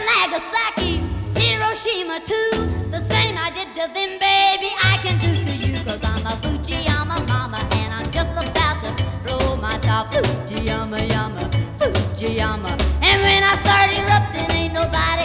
Nagasaki, Hiroshima too. The same I did to them, baby, I can do to you. Cause I'm a Fujiyama mama and I'm just about to blow my top. Fujiyama, yama, Fujiyama. And when I start erupting, ain't nobody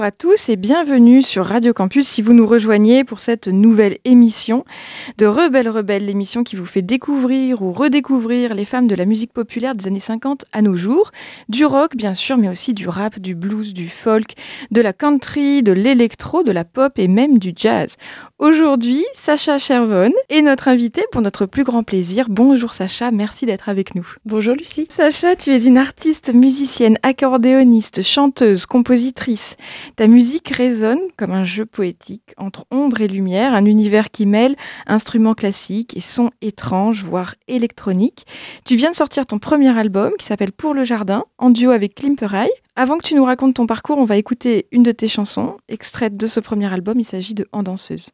Bonjour, à tous et bienvenue sur Radio Campus si vous nous rejoignez pour cette nouvelle émission de Rebelle Rebelle, l'émission qui vous fait découvrir ou redécouvrir les femmes de la musique populaire des années 50 à nos jours, du rock bien sûr, mais aussi du rap, du blues, du folk, de la country, de l'électro, de la pop et même du jazz. Aujourd'hui, Sacha Chervon est notre invitée pour notre plus grand plaisir. Bonjour Sacha, merci d'être avec nous. Bonjour Lucie. Sacha, tu es une artiste, musicienne, accordéoniste, chanteuse, compositrice. Ta musique résonne comme un jeu poétique entre ombre et lumière, un univers qui mêle instruments classiques et sons étranges, voire électroniques. Tu viens de sortir ton premier album qui s'appelle Pour le jardin, en duo avec Klimperay. Avant que tu nous racontes ton parcours, on va écouter une de tes chansons, extraite de ce premier album. Il s'agit de En danseuse.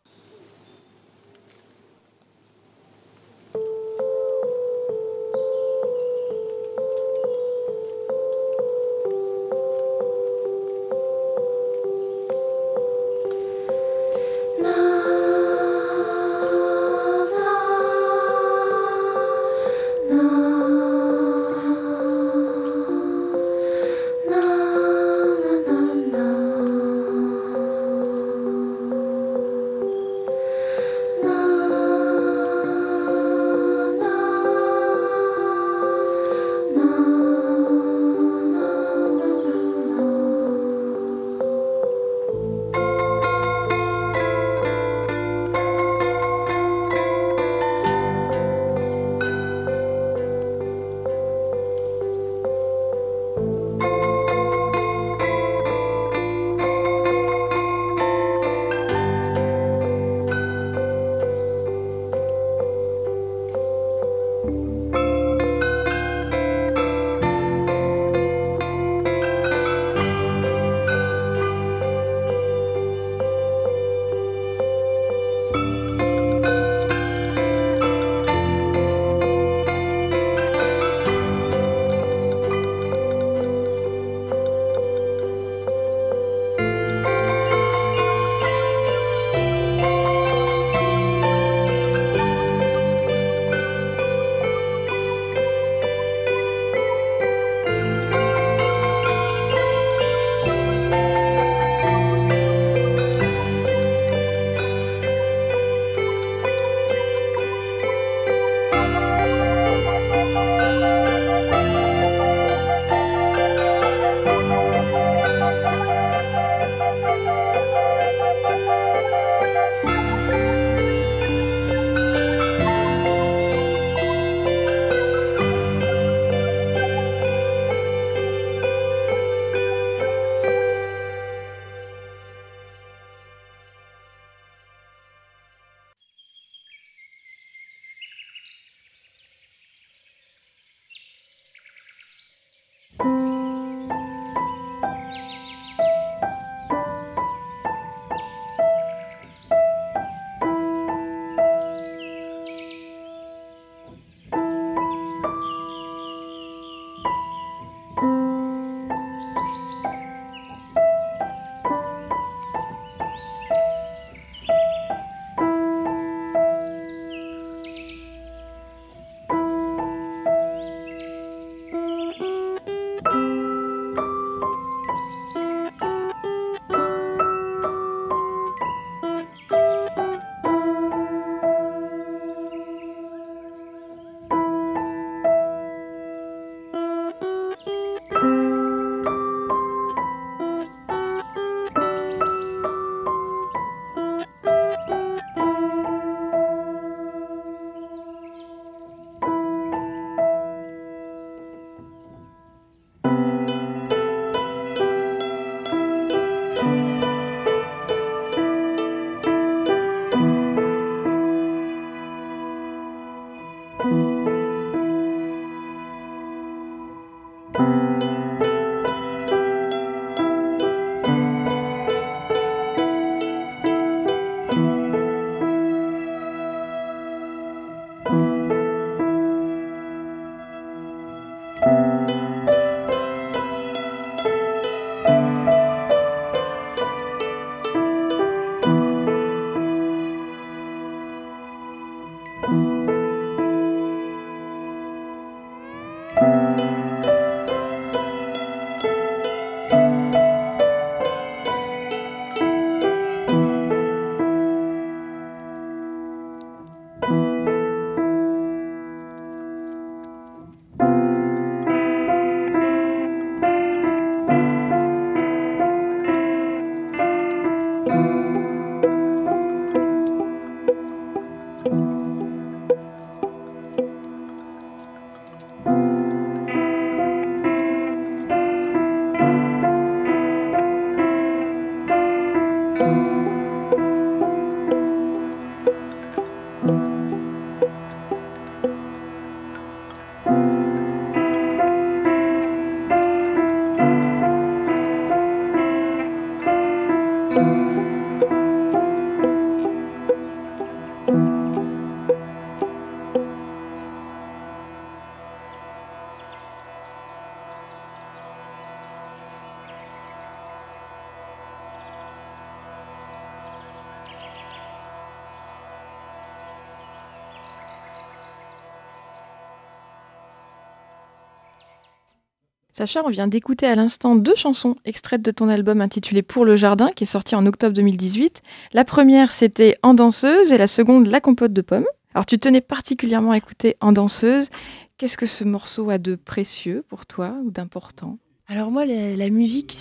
Sacha, on vient d'écouter à l'instant deux chansons extraites de ton album intitulé Pour le jardin, qui est sorti en octobre 2018. La première, c'était En danseuse, et la seconde, La compote de pommes. Alors, tu tenais particulièrement à écouter En danseuse. Qu'est-ce que ce morceau a de précieux pour toi ou d'important? Alors moi, la, musique,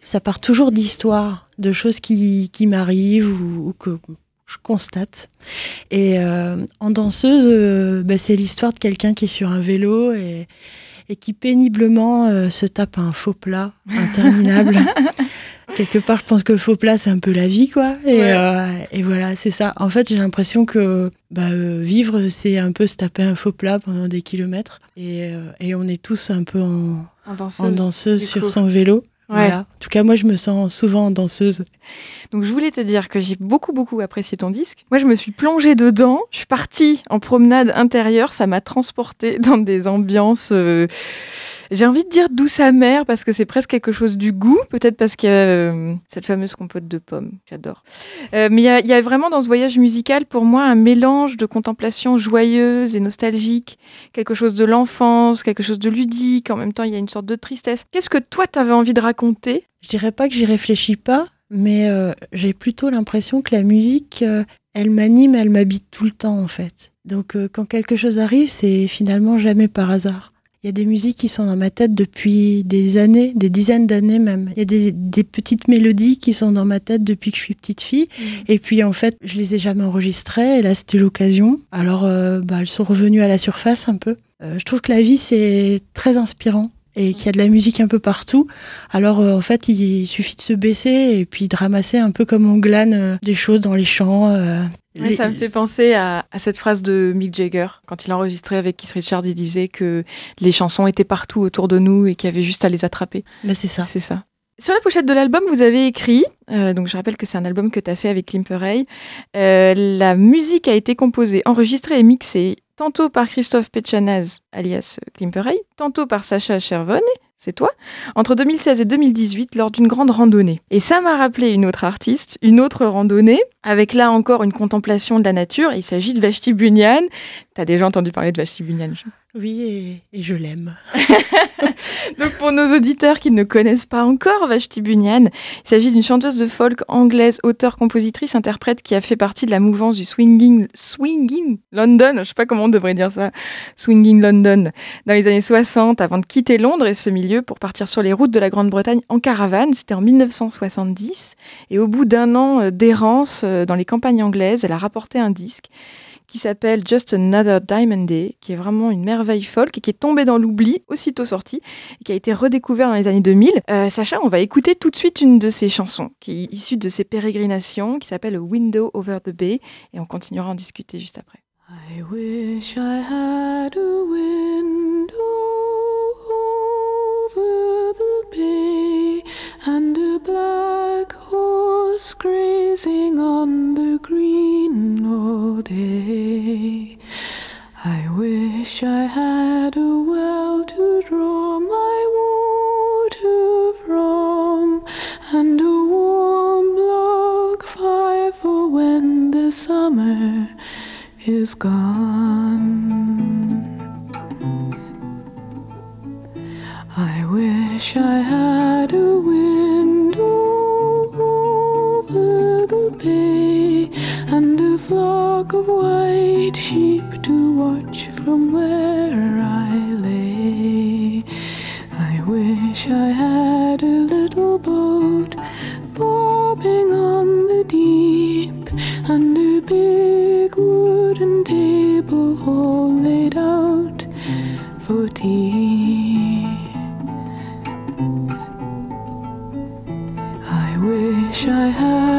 ça part toujours d'histoires, de choses qui, m'arrivent ou, que je constate. Et euh, en danseuse, euh, bah, c'est l'histoire de quelqu'un qui est sur un vélo et, et qui péniblement euh, se tape un faux plat interminable. Quelque part, je pense que le faux plat, c'est un peu la vie, quoi. Et, euh, et voilà, c'est ça. En fait, j'ai l'impression que bah, euh, vivre, c'est un peu se taper un faux plat pendant des kilomètres. Et, et on est tous un peu en, en danseuse, sur son vélo. Voilà. En tout cas, moi, je me sens souvent danseuse. Donc, je voulais te dire que j'ai beaucoup, beaucoup apprécié ton disque. Moi, je me suis plongée dedans. Je suis partie en promenade intérieure. Ça m'a transportée dans des ambiances. Euh, j'ai envie de dire douce amère parce que c'est presque quelque chose du goût, peut-être parce qu'il y a euh, cette fameuse compote de pommes, j'adore. Euh, mais il y, a, vraiment dans ce voyage musical pour moi un mélange de contemplation joyeuse et nostalgique, quelque chose de l'enfance, quelque chose de ludique, en même temps il y a une sorte de tristesse. Qu'est-ce que toi tu avais envie de raconter? Je dirais pas que j'y réfléchis pas, mais euh, j'ai plutôt l'impression que la musique, elle m'anime, elle m'habite tout le temps en fait. Donc quand quelque chose arrive, c'est finalement jamais par hasard. Il y a des musiques qui sont dans ma tête depuis des années, des dizaines d'années même. Il y a des, petites mélodies qui sont dans ma tête depuis que je suis petite fille. Mm. Et puis en fait, je les ai jamais enregistrées. Et là, c'était l'occasion. Alors, euh, bah, elles sont revenues à la surface un peu. Euh, je trouve que la vie, c'est très inspirant et qu'il y a de la musique un peu partout. Alors euh, en fait, il suffit de se baisser et puis de ramasser un peu comme on glane euh, des choses dans les champs. Euh, ça me fait penser à, cette phrase de Mick Jagger. Quand il enregistrait avec Keith Richards, il disait que les chansons étaient partout autour de nous et qu'il y avait juste à les attraper. Mais c'est ça. C'est ça. Sur la pochette de l'album, vous avez écrit, donc je rappelle que c'est un album que tu as fait avec Klimperay, la musique a été composée, enregistrée et mixée tantôt par Christophe Pechanaz, alias Klimperey, tantôt par Sacha Chervon, c'est toi, entre 2016 et 2018 lors d'une grande randonnée. Et ça m'a rappelé une autre artiste, une autre randonnée, avec là encore une contemplation de la nature. Il s'agit de Vashti Bunyan. T'as déjà entendu parler de Vashti Bunyan Oui, et, je l'aime. Donc pour nos auditeurs qui ne connaissent pas encore Vashti Bunyan, il s'agit d'une chanteuse de folk anglaise, auteure, compositrice, interprète qui a fait partie de la mouvance du swinging, swinging London, je sais pas comment on devrait dire ça, swinging London, dans les années 60 avant de quitter Londres et ce milieu pour partir sur les routes de la Grande-Bretagne en caravane. C'était en 1970 et au bout d'un an euh, d'errance euh, dans les campagnes anglaises, elle a rapporté un disque qui s'appelle Just Another Diamond Day, qui est vraiment une merveille folk et qui est tombé dans l'oubli aussitôt sorti et qui a été redécouvert dans les années 2000. Euh, Sacha, on va écouter tout de suite une de ses chansons qui est issue de ses pérégrinations, qui s'appelle Window Over the Bay, et on continuera à en discuter juste après. I wish I had a window grazing on the green all day. I wish I had a well to draw my water from, and a warm log fire for when the summer is gone. I wish I had a wind bay and a flock of white sheep to watch from where I lay. I wish I had a little boat bobbing on the deep and a big wooden table all laid out for tea. I wish I had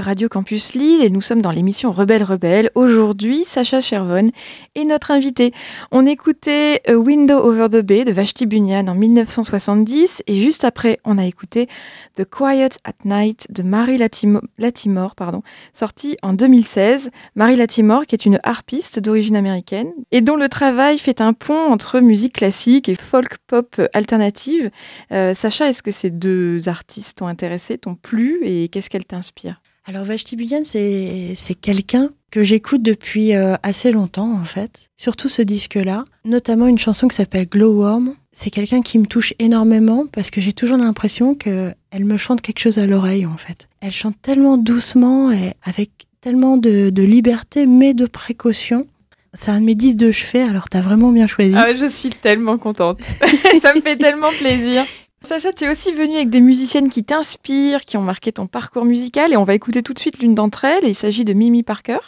Radio Campus Lille et nous sommes dans l'émission Rebelle Rebelle. Aujourd'hui, Sacha Chervon est notre invité. On écoutait A Window Over the Bay de Vashti Bunyan en 1970 et juste après, on a écouté The Quiet at Night de Marie Latimore, pardon, sorti en 2016. Marie Latimore, qui est une harpiste d'origine américaine et dont le travail fait un pont entre musique classique et folk pop alternative. Euh, Sacha, est-ce que ces deux artistes t'ont intéressé, t'ont plu et qu'est-ce qu'elles t'inspirent? Alors Vashti Bunyan, c'est quelqu'un que j'écoute depuis euh, assez longtemps en fait. Surtout ce disque-là, notamment une chanson qui s'appelle Glowworm. C'est quelqu'un qui me touche énormément parce que j'ai toujours l'impression qu'elle me chante quelque chose à l'oreille en fait. Elle chante tellement doucement et avec tellement de, liberté mais de précaution. C'est un de mes disques de chevet, alors t'as vraiment bien choisi. Ah, je suis tellement contente. Ça me fait tellement plaisir. Sacha, tu es aussi venue avec des musiciennes qui t'inspirent, qui ont marqué ton parcours musical, et on va écouter tout de suite l'une d'entre elles. Il s'agit de Mimi Parker,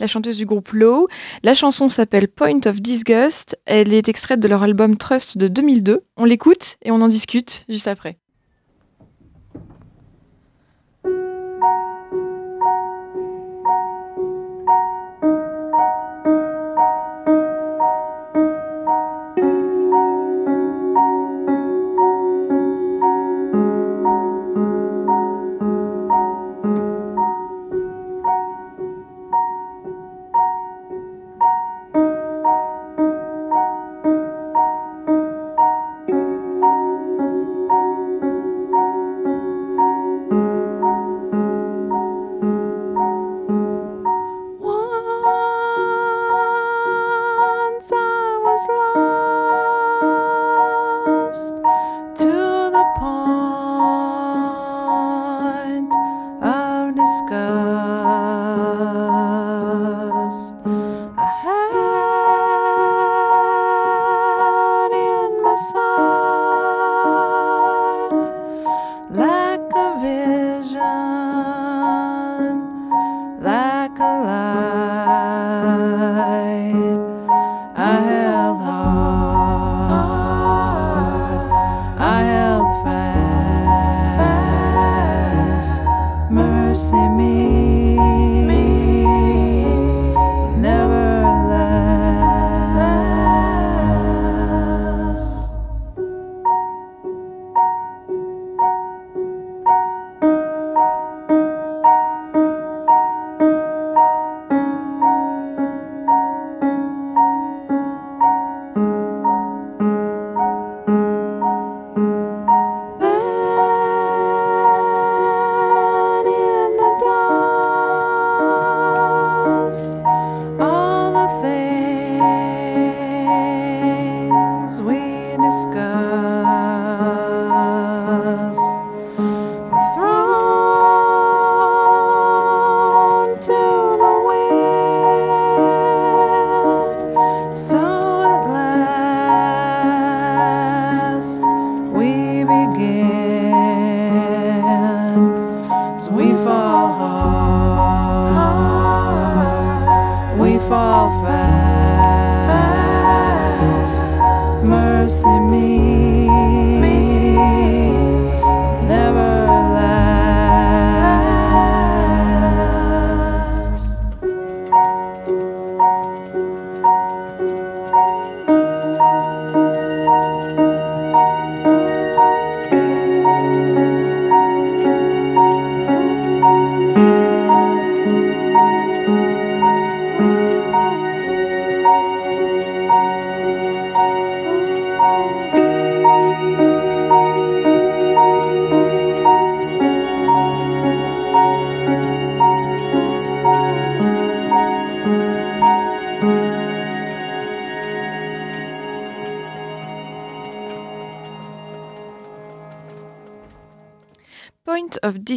la chanteuse du groupe Low. La chanson s'appelle Point of Disgust. Elle est extraite de leur album Trust de 2002. On l'écoute et on en discute juste après.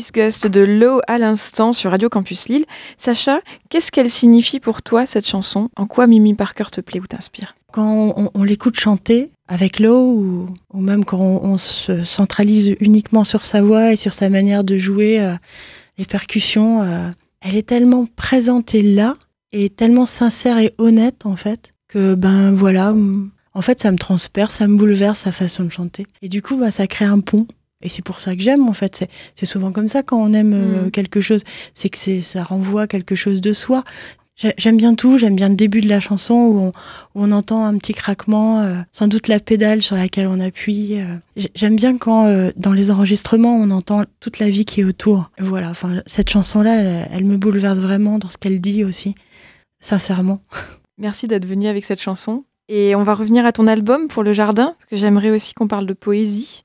De Low à l'instant sur Radio Campus Lille. Sacha, qu'est-ce qu'elle signifie pour toi cette chanson? En quoi Mimi Parker te plaît ou t'inspire? Quand on, l'écoute chanter avec Low ou, même quand on, se centralise uniquement sur sa voix et sur sa manière de jouer euh, les percussions, euh, elle est tellement présente et là et tellement sincère et honnête en fait que ben voilà, en fait ça me transperce, ça me bouleverse sa façon de chanter. Et du coup bah, ça crée un pont Et c'est pour ça que j'aime, en fait. C'est souvent comme ça quand on aime euh, Mm. quelque chose. C'est que ça renvoie quelque chose de soi. J'ai- J'aime bien tout. J'aime bien le début de la chanson où on, où on entend un petit craquement, euh, sans doute la pédale sur laquelle on appuie. euh. J'ai- J'aime bien quand, euh, dans les enregistrements, on entend toute la vie qui est autour. Voilà. Enfin, cette chanson-là, elle, elle me bouleverse vraiment dans ce qu'elle dit aussi. Sincèrement. Merci d'être venu avec cette chanson. Et on va revenir à ton album pour le jardin, parce que j'aimerais aussi qu'on parle de poésie.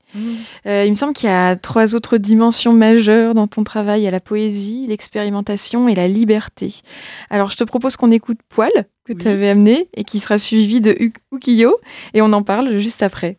Euh, il me semble qu'il y a trois autres dimensions majeures dans ton travail. Il y a la poésie, l'expérimentation et la liberté. Alors je te propose qu'on écoute Poil, que Oui. tu avais amené, et qui sera suivi de Uk- Ukiyo, et on en parle juste après.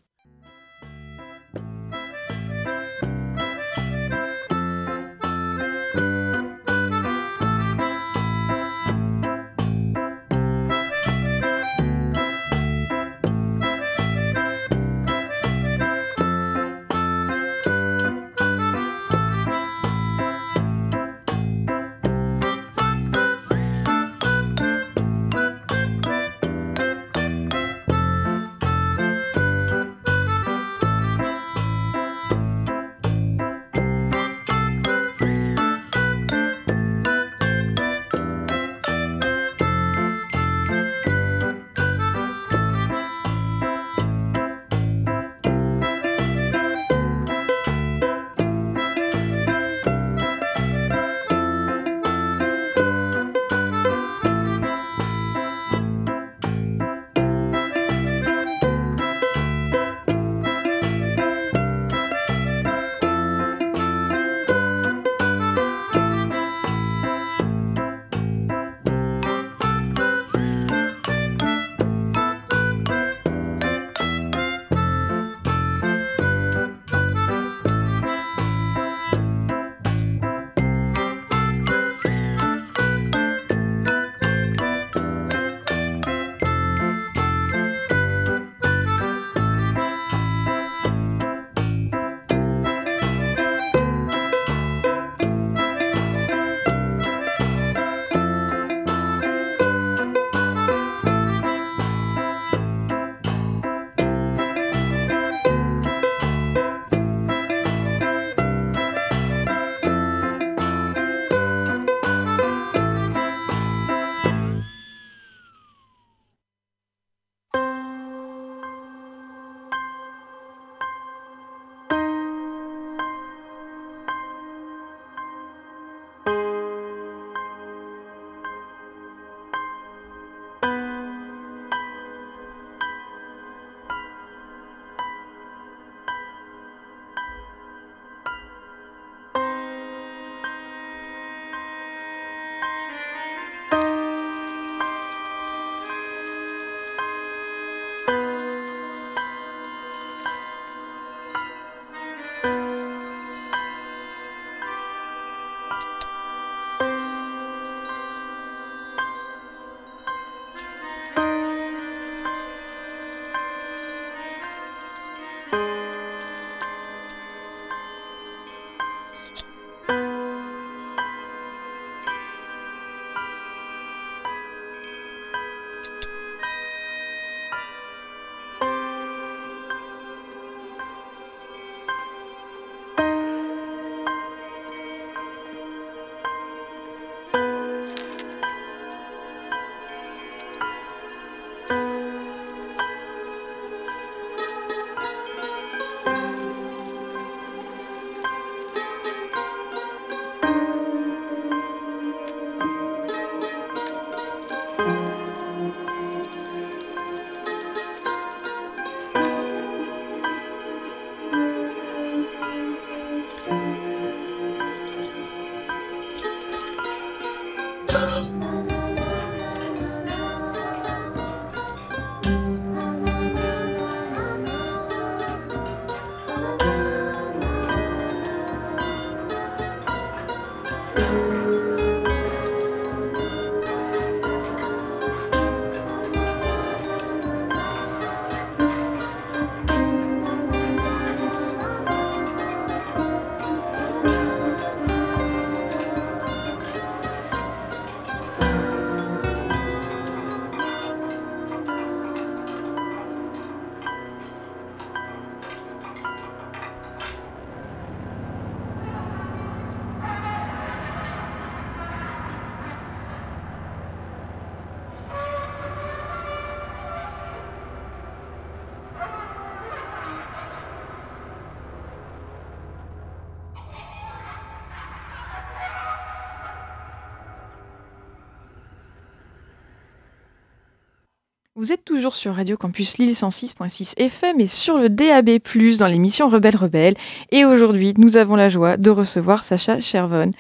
Vous êtes toujours sur Radio Campus Lille 106.6 FM et sur le DAB+, dans l'émission Rebelle Rebelle. Et aujourd'hui, nous avons la joie de recevoir Sacha Chervon,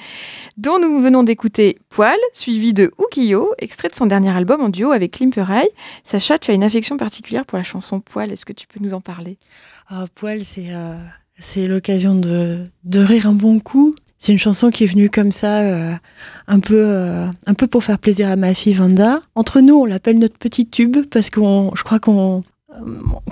dont nous venons d'écouter Poil, suivi de Ukiyo, extrait de son dernier album en duo avec Klimperay. Sacha, tu as une affection particulière pour la chanson Poil, est-ce que tu peux nous en parler? Ah, Poil, c'est euh, c'est l'occasion de, de rire un bon coup. C'est une chanson qui est venue comme ça, euh, un peu, euh, un peu pour faire plaisir à ma fille Vanda. Entre nous, on l'appelle notre petit tube parce qu'on, je crois qu'on, euh,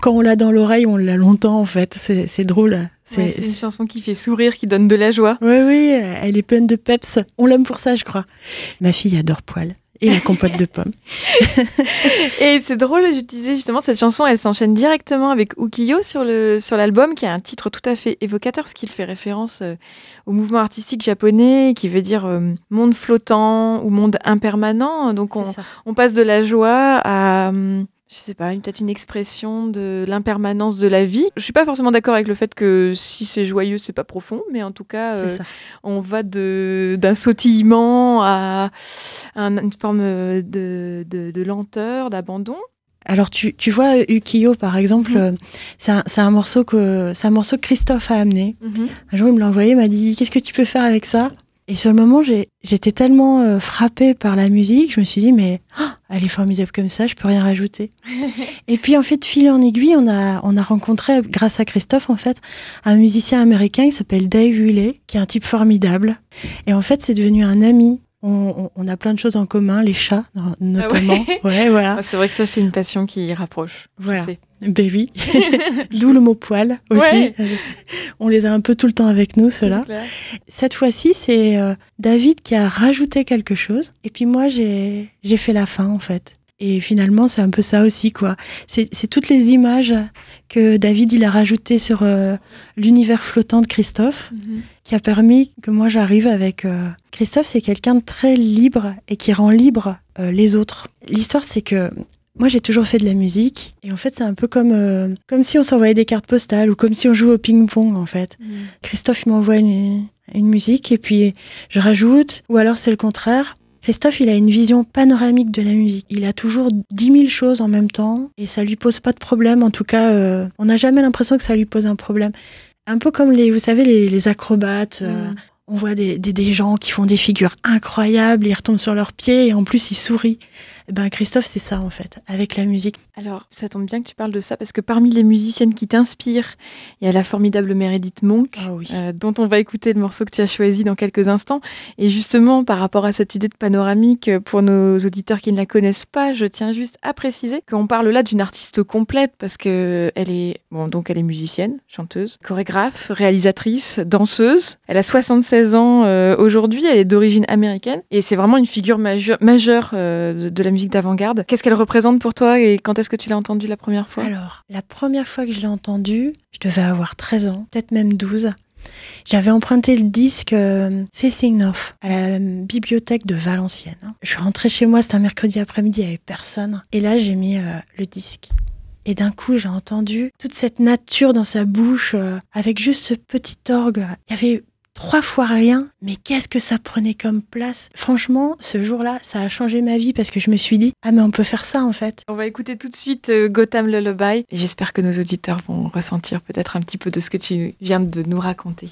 quand on l'a dans l'oreille, on l'a longtemps en fait. C'est drôle. C'est c'est une chanson qui fait sourire, qui donne de la joie. Oui, oui, elle est pleine de peps. On l'aime pour ça, je crois. Ma fille adore Poil et la compote de pommes. Et c'est drôle, je disais justement, cette chanson, elle s'enchaîne directement avec Ukiyo sur le sur l'album, qui a un titre tout à fait évocateur, parce qu'il fait référence euh, au mouvement artistique japonais, qui veut dire euh, monde flottant ou monde impermanent. Donc on, on passe de la joie à, hum, je sais pas, peut-être une expression de l'impermanence de la vie. Je suis pas forcément d'accord avec le fait que si c'est joyeux, c'est pas profond, mais en tout cas, euh, on va d'un sautillement à un- une forme de, de, de lenteur, d'abandon. Alors tu, tu vois Ukiyo par exemple, Mhm. euh, c'est un, morceau que c'est un morceau que Christophe a amené. Un jour il me l'a envoyé, il m'a dit qu'est-ce que tu peux faire avec ça? Et sur le moment j'ai- j'étais tellement euh, frappée par la musique, je me suis dit mais oh, elle est formidable comme ça, je peux rien rajouter. Et puis en fait fil en aiguille, on a on a rencontré grâce à Christophe en fait un musicien américain qui s'appelle Dave Hewley, qui est un type formidable. Et en fait c'est devenu un ami. On, a plein de choses en commun, les chats no- notamment. ouais, voilà. Ah, C'est vrai que ça, c'est une passion qui rapproche. Voilà. sais. Baby. D'où le mot poil aussi. Ouais. On les a un peu tout le temps avec nous, ceux-là. Cette fois-ci, c'est euh, David qui a rajouté quelque chose. Et puis moi, j'ai fait la fin, en fait. Et finalement, c'est un peu ça aussi, quoi. C'est toutes les images que David, il a rajoutées sur euh, l'univers flottant de Christophe Mhm. qui a permis que moi j'arrive avec euh, Christophe c'est quelqu'un de très libre et qui rend libre euh, les autres l'histoire c'est que moi j'ai toujours fait de la musique et en fait c'est un peu comme euh, comme si on s'envoyait des cartes postales ou comme si on jouait au ping pong en fait Mhm. Christophe m'envoie une, une musique et puis je rajoute ou alors c'est le contraire Christophe, il a une vision panoramique de la musique. Il a toujours 10 000 choses en même temps et ça lui pose pas de problème. En tout cas, euh, on n'a jamais l'impression que ça lui pose un problème. Un peu comme les, vous savez, les, les acrobates. euh, on voit des, des, des gens qui font des figures incroyables, ils retombent sur leurs pieds et en plus ils sourient. Ben Christophe, c'est ça en fait, avec la musique. Alors, ça tombe bien que tu parles de ça parce que parmi les musiciennes qui t'inspirent, il y a la formidable Meredith Monk. Ah oui. euh, dont on va écouter le morceau que tu as choisi dans quelques instants. Et justement, par rapport à cette idée de panoramique, euh, pour nos auditeurs qui ne la connaissent pas, je tiens juste à préciser qu'on parle là d'une artiste complète parce que elle est, bon, donc elle est musicienne, chanteuse, chorégraphe, réalisatrice, danseuse. Elle a 76 ans euh, aujourd'hui, elle est d'origine américaine et c'est vraiment une figure majeure, majeure euh, de, de la musique d'avant-garde. Qu'est-ce qu'elle représente pour toi et quand est-ce que tu l'as entendue la première fois? Alors, la première fois que je l'ai entendu, je devais avoir 13 ans, peut-être même 12. J'avais emprunté le disque euh, Facing North à la bibliothèque de Valenciennes. Je rentrée chez moi, c'était un mercredi après-midi, il n'y avait personne. Et là, j'ai mis euh, le disque. Et d'un coup, j'ai entendu toute cette nature dans sa bouche, euh, avec juste ce petit orgue. Il y avait trois fois rien, mais qu'est-ce que ça prenait comme place? Franchement, ce jour-là, ça a changé ma vie parce que je me suis dit, ah mais on peut faire ça en fait. On va écouter tout de suite euh, Gotham Lullaby et j'espère que nos auditeurs vont ressentir peut-être un petit peu de ce que tu viens de nous raconter.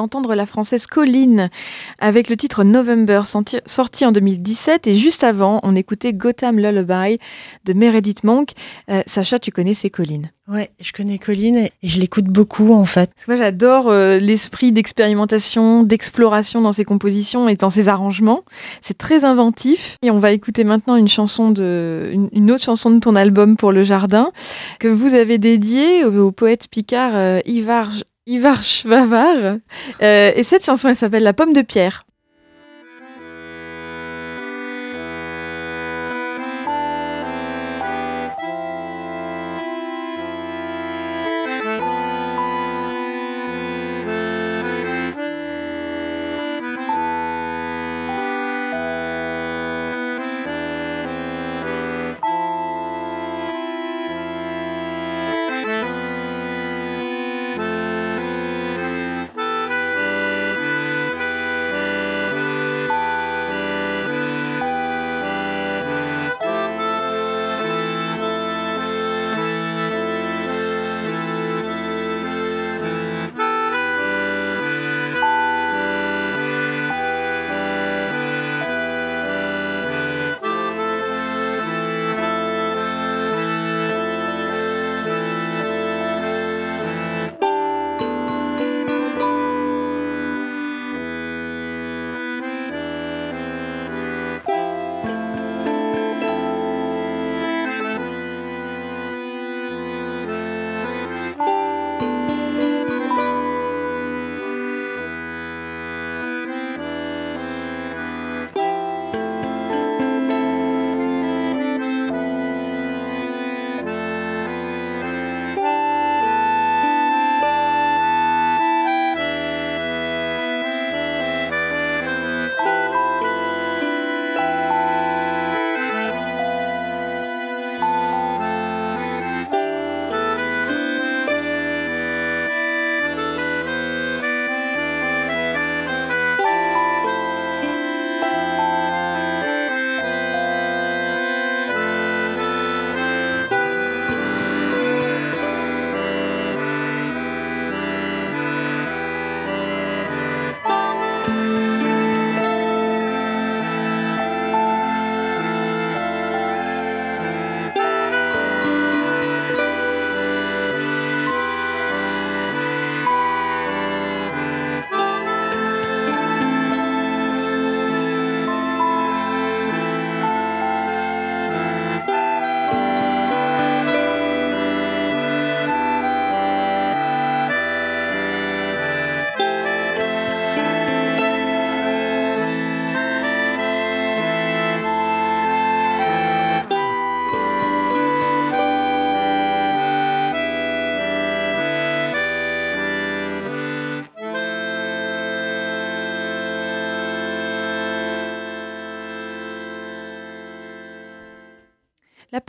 D'entendre la française Colline avec le titre November sorti, en 2017 et juste avant on écoutait Gotham Lullaby de Meredith Monk. Euh, Sacha, tu connais ces Colline? Ouais, je connais Colline et je l'écoute beaucoup en fait. moi j'adore euh, l'esprit d'expérimentation, d'exploration dans ses compositions et dans ses arrangements. C'est très inventif et on va écouter maintenant une chanson de une, autre chanson de ton album pour le jardin que vous avez dédiée au, poète picard euh, Ivar Ivar Schwavar euh, et cette chanson elle s'appelle La pomme de pierre.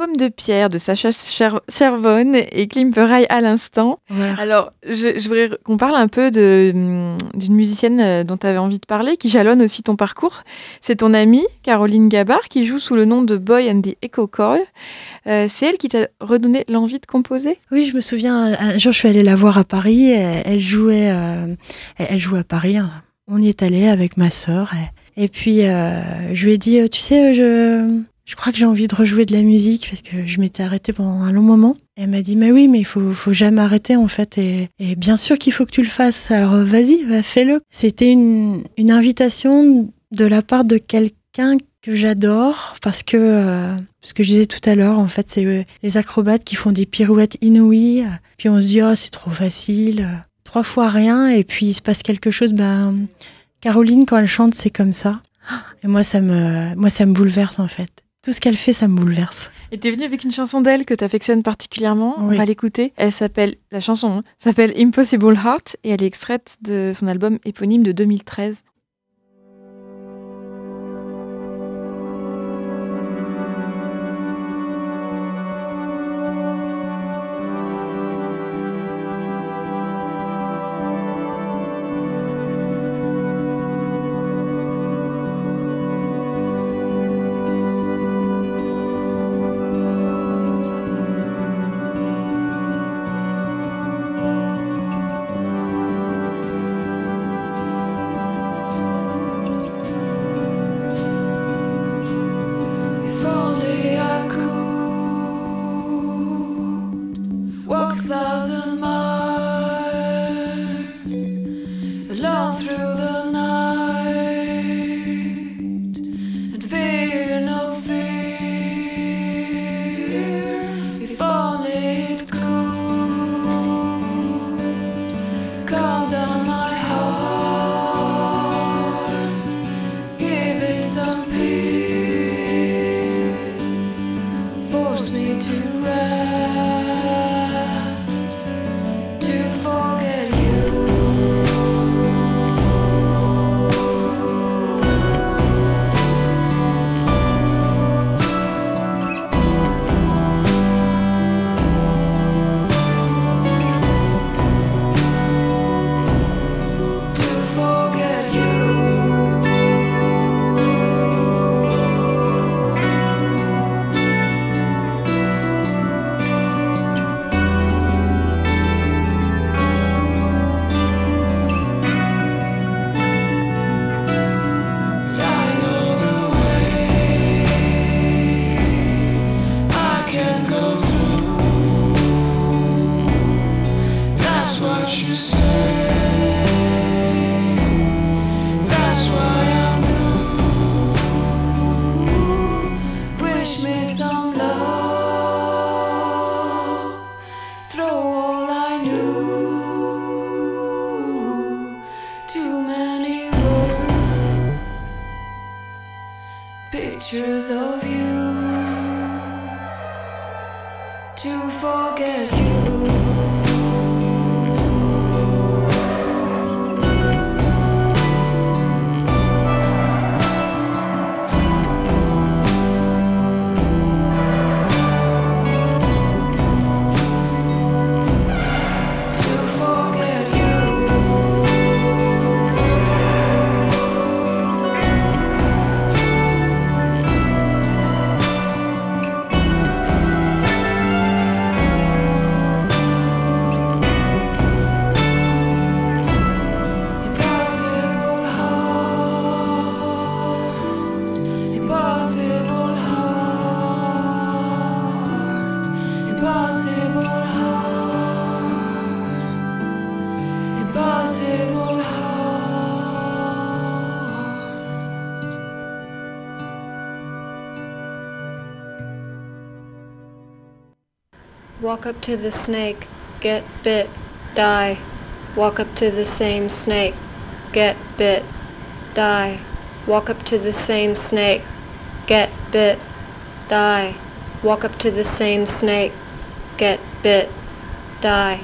Pomme de pierre de Sacha Chervon et Klimperay à l'instant. Alors, je, voudrais qu'on parle un peu hum, d'une musicienne euh, dont tu avais envie de parler, qui jalonne aussi ton parcours. C'est ton amie, Caroline Gabard, qui joue sous le nom de Boy and the Echo Choir. Euh, c'est elle qui t'a redonné l'envie de composer? Oui, je me souviens, un jour je suis allée la voir à Paris, elle jouait, euh, elle jouait à Paris. On y est allé avec ma sœur. Et, puis, je lui ai dit, tu sais, je je crois que j'ai envie de rejouer de la musique parce que je m'étais arrêtée pendant un long moment. elle m'a dit, mais oui, mais il faut, faut jamais arrêter en fait. Et, bien sûr qu'il faut que tu le fasses. Alors vas-y, fais-le. C'était une, une invitation de la part de quelqu'un que j'adore parce que euh, ce que je disais tout à l'heure en fait c'est euh, les acrobates qui font des pirouettes inouïes puis on se dit oh c'est trop facile trois fois rien et puis il se passe quelque chose ben Caroline quand elle chante c'est comme ça et moi ça me moi ça me bouleverse en fait tout ce qu'elle fait, ça me bouleverse. Et t'es venue avec une chanson d'elle que t'affectionnes particulièrement. On va l'écouter. Elle s'appelle, la chanson hein, s'appelle Impossible Heart et elle est extraite de son album éponyme de 2013. To the snake, get bit, die. Walk up to the same snake, get bit, die. Walk up to the same snake, get bit, die. Walk up to the same snake, get bit, die.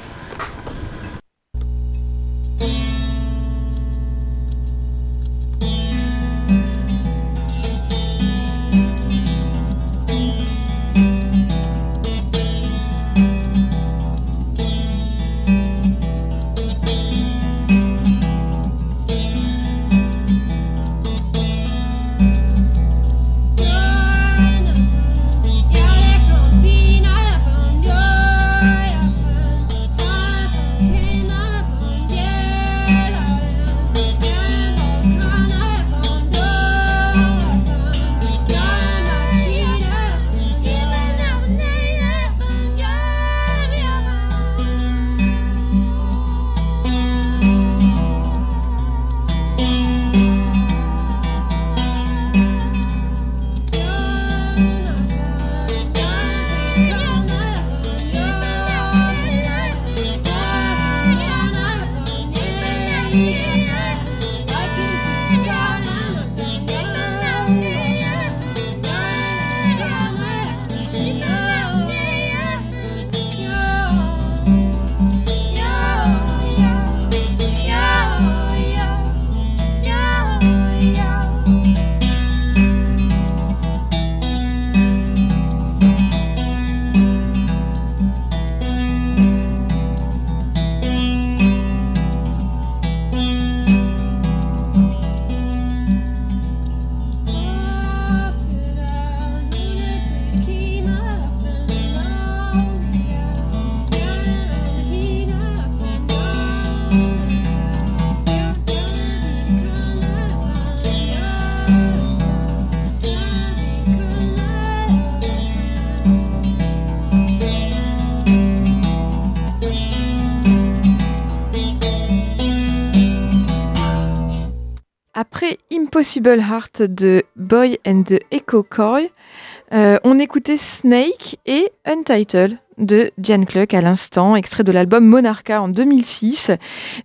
Impossible Heart de Boy and the Echo Coy, euh, on écoutait Snake et Untitled de Diane Cluck à l'instant, extrait de l'album Monarcha en 2006.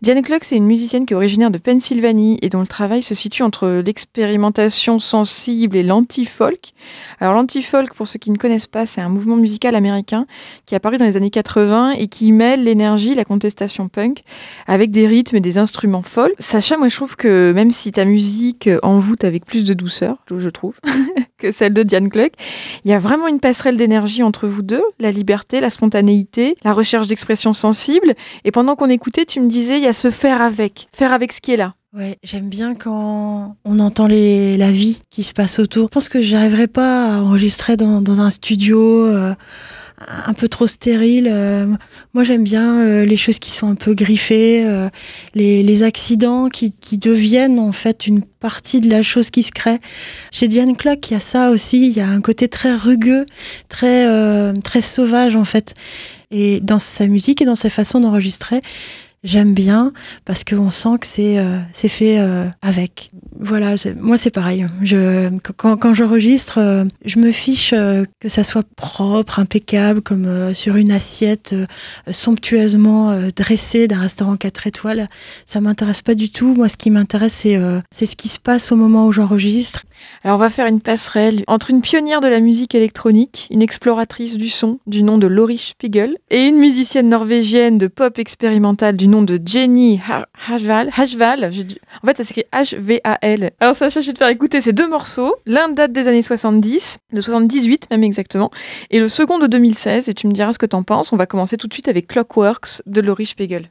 Diane Cluck, c'est une musicienne qui est originaire de Pennsylvanie et dont le travail se situe entre l'expérimentation sensible et l'anti-folk. Alors l'anti-folk, pour ceux qui ne connaissent pas, c'est un mouvement musical américain qui est apparu dans les années 80 et qui mêle l'énergie, la contestation punk avec des rythmes et des instruments folk. Sacha, moi je trouve que même si ta musique envoûte avec plus de douceur, je trouve, que celle de Diane Cluck, il y a vraiment une passerelle d'énergie entre vous deux, la liberté, la spontanéité, la recherche d'expression sensible. Et pendant qu'on écoutait, tu me disais, il y a ce faire avec, faire avec ce qui est là. Ouais, j'aime bien quand on entend les, la vie qui se passe autour. Je pense que j'arriverais pas à enregistrer dans, dans un studio euh, un peu trop stérile. Euh, moi, j'aime bien euh, les choses qui sont un peu griffées, euh, les, accidents qui, deviennent en fait une partie de la chose qui se crée. Chez Diane Clock, il y a ça aussi. Il y a un côté très rugueux, très très sauvage en fait. Et dans sa musique et dans sa façon d'enregistrer, j'aime bien parce qu'on sent que c'est euh, c'est fait euh, avec. Voilà, moi c'est pareil. Je, quand, quand j'enregistre, euh, je me fiche euh, que ça soit propre, impeccable, comme euh, sur une assiette somptueusement dressée d'un restaurant 4 étoiles. Ça m'intéresse pas du tout. Moi, ce qui m'intéresse, c'est c'est ce qui se passe au moment où j'enregistre. Alors on va faire une passerelle entre une pionnière de la musique électronique, une exploratrice du son du nom de Laurie Spiegel, et une musicienne norvégienne de pop expérimentale du nom de Jenny Hajval. En fait ça s'écrit H-V-A-L. Alors Sacha, je vais te faire écouter ces deux morceaux. L'un date des années 70, de 78 même exactement, et le second de 2016, et tu me diras ce que t'en penses. On va commencer tout de suite avec Clockworks de Laurie Spiegel.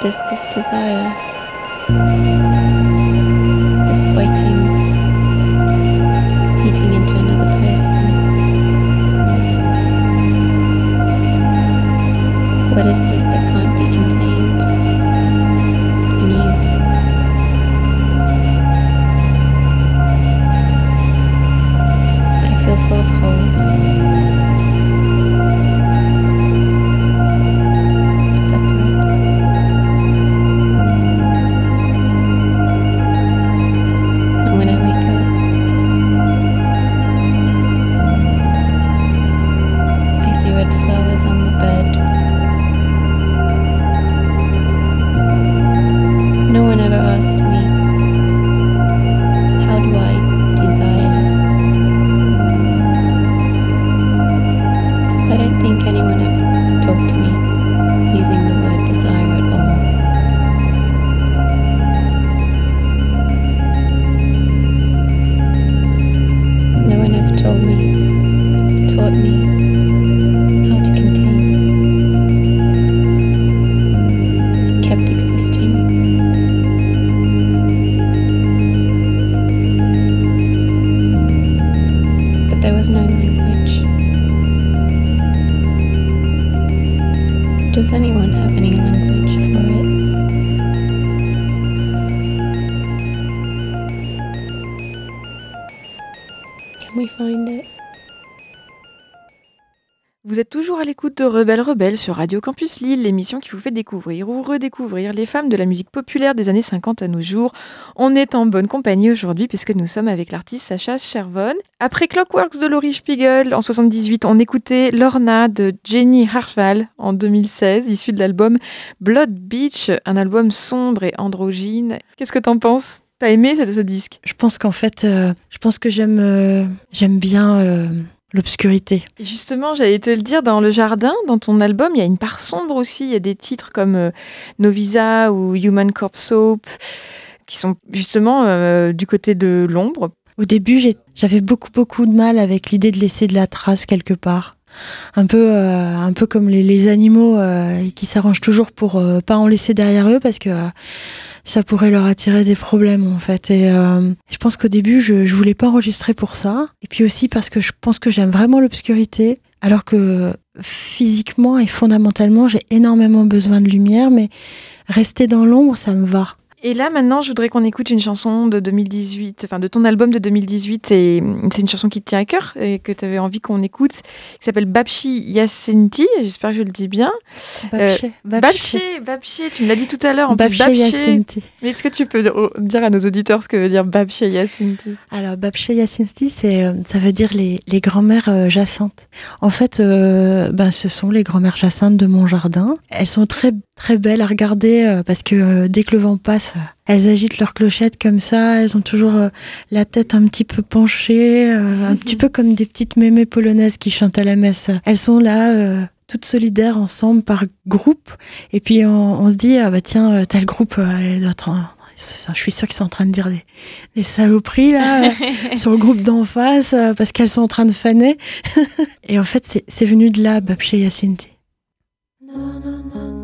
What is this desire? De Rebelle Rebelle sur Radio Campus Lille, l'émission qui vous fait découvrir ou redécouvrir les femmes de la musique populaire des années 50 à nos jours. On est en bonne compagnie aujourd'hui puisque nous sommes avec l'artiste Sacha Chervon. Après Clockworks de Laurie Spiegel en 78, on écoutait Lorna de Jenny Hartwell en 2016, issu de l'album Blood Beach, un album sombre et androgyne. Qu'est-ce que t'en penses? T'as aimé ce, ce disque? Je pense qu'en fait, euh, je pense que j'aime euh, bien euh, l'obscurité. Justement, j'allais te le dire, dans Le Jardin, dans ton album, il y a une part sombre aussi. Il y a des titres comme euh, Novisa ou Human Corpse Soap qui sont justement euh, du côté de l'ombre. Au début, j'avais beaucoup beaucoup de mal avec l'idée de laisser de la trace quelque part. Un peu, euh, un peu comme les, les animaux euh, qui s'arrangent toujours pour pas en laisser derrière eux parce que ça pourrait leur attirer des problèmes en fait. Et euh, je pense qu'au début, je, je voulais pas enregistrer pour ça. Et puis aussi parce que je pense que j'aime vraiment l'obscurité, alors que physiquement et fondamentalement, j'ai énormément besoin de lumière, mais rester dans l'ombre, ça me va. Et là, maintenant, je voudrais qu'on écoute une chanson de 2018, enfin de ton album de 2018. Et c'est une chanson qui te tient à cœur et que tu avais envie qu'on écoute, qui s'appelle Babchi Yacinti. J'espère que je le dis bien. Babché, Babché, Babché, tu me l'as dit tout à l'heure. En plus, Babché. Yacinti. Mais est-ce que tu peux euh, dire à nos auditeurs ce que veut dire Babché Yacinti Alors, Babché Yacinti, c'est, euh, ça veut dire les, les grand-mères euh, jacinthes. En fait, euh, ben, ce sont les grand-mères jacinthes de mon jardin. Elles sont très, très belles à regarder euh, parce que euh, dès que le vent passe, elles agitent leurs clochettes comme ça. Elles ont toujours euh, la tête un petit peu penchée, euh, un petit peu comme des petites mémés polonaises qui chantent à la messe. Elles sont là. euh, toutes solidaires ensemble par groupe et puis on, on se dit ah bah tiens tel groupe euh, elle doit être en- je suis sûre qu'ils sont en train de dire des, des saloperies là sur le groupe d'en face parce qu'elles sont en train de faner. Et en fait, c'est- venu de là, Babché Yacinti. No,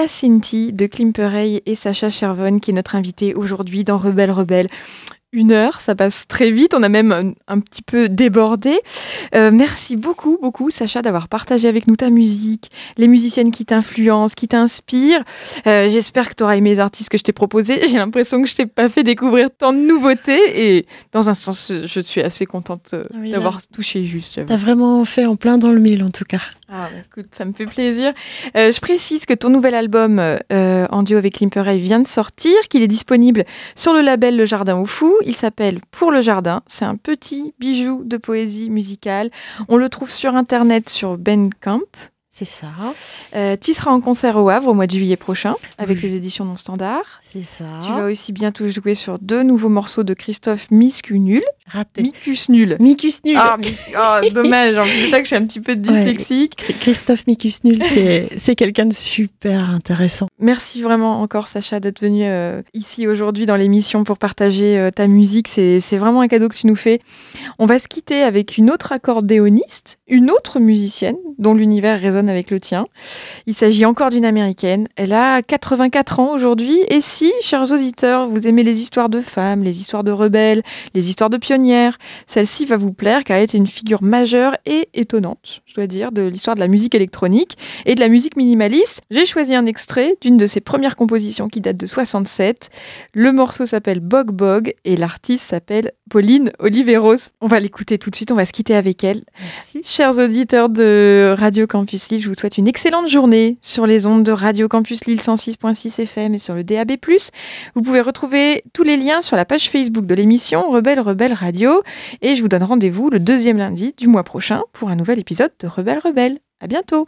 Yacinti de Klimperey et Sacha Chervon qui est notre invité aujourd'hui dans Rebelle Rebelle une heure, ça passe très vite, on a même un, un petit peu débordé. Euh, merci beaucoup, beaucoup, Sacha, d'avoir partagé avec nous ta musique, les musiciennes qui t'influencent, qui t'inspirent. Euh, J'espère que tu auras aimé les artistes que je t'ai proposés. J'ai l'impression que je t'ai pas fait découvrir tant de nouveautés et dans un sens, je suis assez contente euh, oui, d'avoir touché juste. T'as vraiment fait en plein dans le mille en tout cas. Ah, écoute, ça me fait plaisir. Euh, je précise que ton nouvel album euh, en duo avec Klimperey vient de sortir, qu'il est disponible sur le label Le Jardin au Fou. Il s'appelle Pour le Jardin. C'est un petit bijou de poésie musicale. On le trouve sur internet sur Bandcamp. C'est ça, Euh, tu seras en concert au Havre au mois de juillet prochain avec les éditions non standard. c'est ça. Tu vas aussi bientôt jouer sur deux nouveaux morceaux de Christophe Miscunul. Raté. Micus Nul. Micus Nul. Ah, oh, dommage. En plus, c'est ça que je suis un petit peu dyslexique. Chr- Christophe Micus Nul, c'est quelqu'un de super intéressant. Merci vraiment encore Sacha d'être venu euh, ici aujourd'hui dans l'émission pour partager euh, ta musique. C'est c'est vraiment un cadeau que tu nous fais. On va se quitter avec une autre accordéoniste, une autre musicienne dont l'univers résonne avec le tien. Il s'agit encore d'une américaine. Elle a 84 ans aujourd'hui. Et si, chers auditeurs, vous aimez les histoires de femmes, les histoires de rebelles, les histoires de pionnières, celle-ci va vous plaire car elle était une figure majeure et étonnante, je dois dire, de l'histoire de la musique électronique et de la musique minimaliste. J'ai choisi un extrait d'une de ses premières compositions qui date de 67. Le morceau s'appelle Bog Bog et l'artiste s'appelle Pauline Oliveros. On va l'écouter tout de suite, on va se quitter avec elle. Merci. Chers auditeurs de Radio Campus Je vous souhaite une excellente journée sur les ondes de Radio Campus Lille 106.6 FM et sur le DAB+. Vous pouvez retrouver tous les liens sur la page Facebook de l'émission Rebelle Rebelle Radio et je vous donne rendez-vous le deuxième lundi du mois prochain pour un nouvel épisode de Rebelle Rebelle. À bientôt